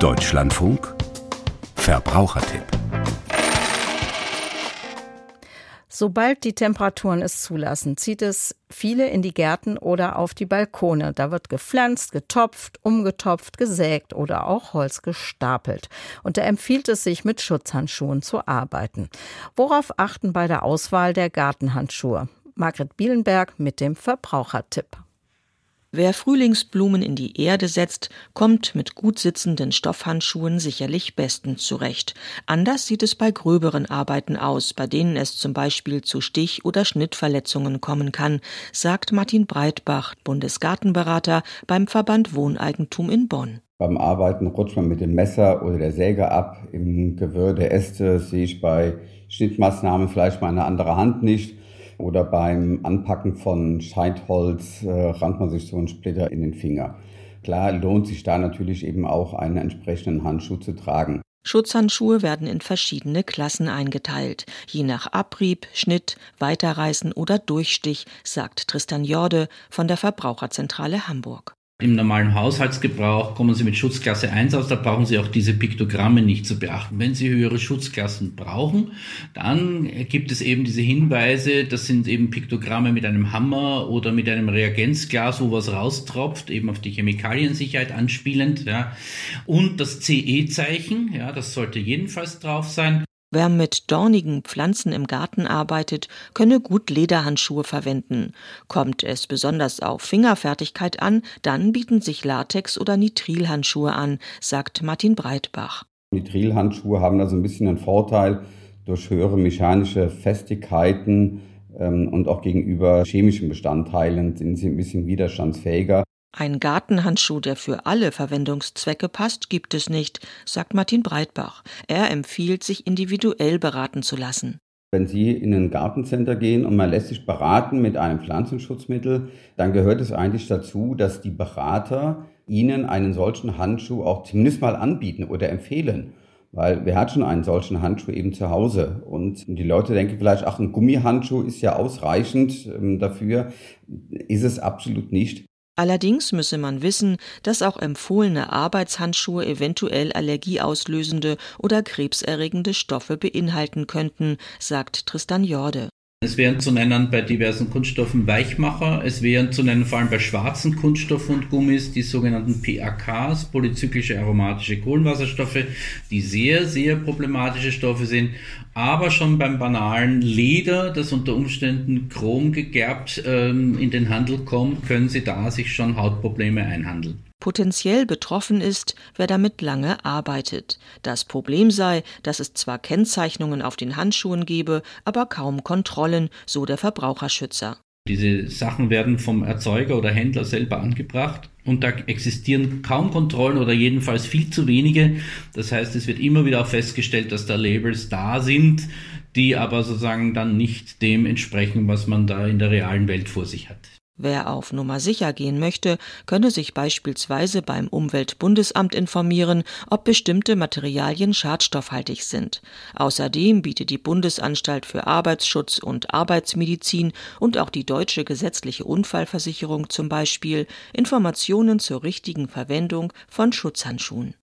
Deutschlandfunk Verbrauchertipp Sobald die Temperaturen es zulassen, zieht es viele in die Gärten oder auf die Balkone. Da wird gepflanzt, getopft, umgetopft, gesägt oder auch Holz gestapelt. Und da empfiehlt es sich, mit Schutzhandschuhen zu arbeiten. Worauf achten bei der Auswahl der Gartenhandschuhe? Margret Bielenberg mit dem Verbrauchertipp. Wer Frühlingsblumen in die Erde setzt, kommt mit gut sitzenden Stoffhandschuhen sicherlich bestens zurecht. Anders sieht es bei gröberen Arbeiten aus, bei denen es zum Beispiel zu Stich- oder Schnittverletzungen kommen kann, sagt Martin Breitbach, Bundesgartenberater beim Verband Wohneigentum in Bonn. Beim Arbeiten rutscht man mit dem Messer oder der Säge ab. Im Gewirr der Äste sehe ich bei Schnittmaßnahmen vielleicht mal eine andere Hand nicht oder beim Anpacken von Scheitholz äh, rammt man sich so einen Splitter in den Finger. Klar lohnt sich da natürlich eben auch einen entsprechenden Handschuh zu tragen. Schutzhandschuhe werden in verschiedene Klassen eingeteilt, je nach Abrieb, Schnitt, Weiterreißen oder Durchstich, sagt Tristan Jorde von der Verbraucherzentrale Hamburg. Im normalen Haushaltsgebrauch kommen Sie mit Schutzklasse 1 aus, da brauchen Sie auch diese Piktogramme nicht zu beachten. Wenn Sie höhere Schutzklassen brauchen, dann gibt es eben diese Hinweise, das sind eben Piktogramme mit einem Hammer oder mit einem Reagenzglas, wo was raustropft, eben auf die Chemikaliensicherheit anspielend, ja. Und das CE-Zeichen, ja, das sollte jedenfalls drauf sein. Wer mit dornigen Pflanzen im Garten arbeitet, könne gut Lederhandschuhe verwenden. Kommt es besonders auf Fingerfertigkeit an, dann bieten sich Latex- oder Nitrilhandschuhe an, sagt Martin Breitbach. Nitrilhandschuhe haben also ein bisschen einen Vorteil durch höhere mechanische Festigkeiten ähm, und auch gegenüber chemischen Bestandteilen sind sie ein bisschen widerstandsfähiger. Ein Gartenhandschuh, der für alle Verwendungszwecke passt, gibt es nicht, sagt Martin Breitbach. Er empfiehlt, sich individuell beraten zu lassen. Wenn Sie in ein Gartencenter gehen und man lässt sich beraten mit einem Pflanzenschutzmittel, dann gehört es eigentlich dazu, dass die Berater Ihnen einen solchen Handschuh auch zumindest mal anbieten oder empfehlen. Weil wer hat schon einen solchen Handschuh eben zu Hause? Und die Leute denken vielleicht, ach, ein Gummihandschuh ist ja ausreichend ähm, dafür. Ist es absolut nicht. Allerdings müsse man wissen, dass auch empfohlene Arbeitshandschuhe eventuell allergieauslösende oder krebserregende Stoffe beinhalten könnten, sagt Tristan Jorde. Es wären zu nennen bei diversen Kunststoffen Weichmacher, es wären zu nennen vor allem bei schwarzen Kunststoffen und Gummis die sogenannten PAKs, polyzyklische aromatische Kohlenwasserstoffe, die sehr, sehr problematische Stoffe sind, aber schon beim banalen Leder, das unter Umständen chrom gegerbt ähm, in den Handel kommt, können Sie da sich schon Hautprobleme einhandeln. Potenziell betroffen ist, wer damit lange arbeitet. Das Problem sei, dass es zwar Kennzeichnungen auf den Handschuhen gebe, aber kaum Kontrollen, so der Verbraucherschützer. Diese Sachen werden vom Erzeuger oder Händler selber angebracht und da existieren kaum Kontrollen oder jedenfalls viel zu wenige. Das heißt, es wird immer wieder auch festgestellt, dass da Labels da sind, die aber sozusagen dann nicht dem entsprechen, was man da in der realen Welt vor sich hat. Wer auf Nummer sicher gehen möchte, könne sich beispielsweise beim Umweltbundesamt informieren, ob bestimmte Materialien schadstoffhaltig sind. Außerdem bietet die Bundesanstalt für Arbeitsschutz und Arbeitsmedizin und auch die deutsche gesetzliche Unfallversicherung zum Beispiel Informationen zur richtigen Verwendung von Schutzhandschuhen.